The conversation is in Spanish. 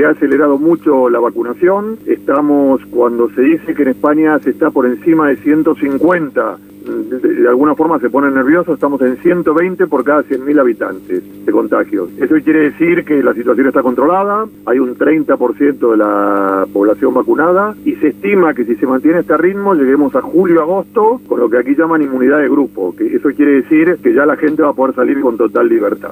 se ha acelerado mucho la vacunación. Estamos, cuando se dice que en España se está por encima de 150 de, alguna forma se pone nervioso, estamos en 120 por cada 100.000 habitantes de contagios. Eso quiere decir que la situación está controlada, hay un 30% de la población vacunada y se estima que si se mantiene este ritmo lleguemos a julio-agosto con lo que aquí llaman inmunidad de grupo, que eso quiere decir que ya la gente va a poder salir con total libertad.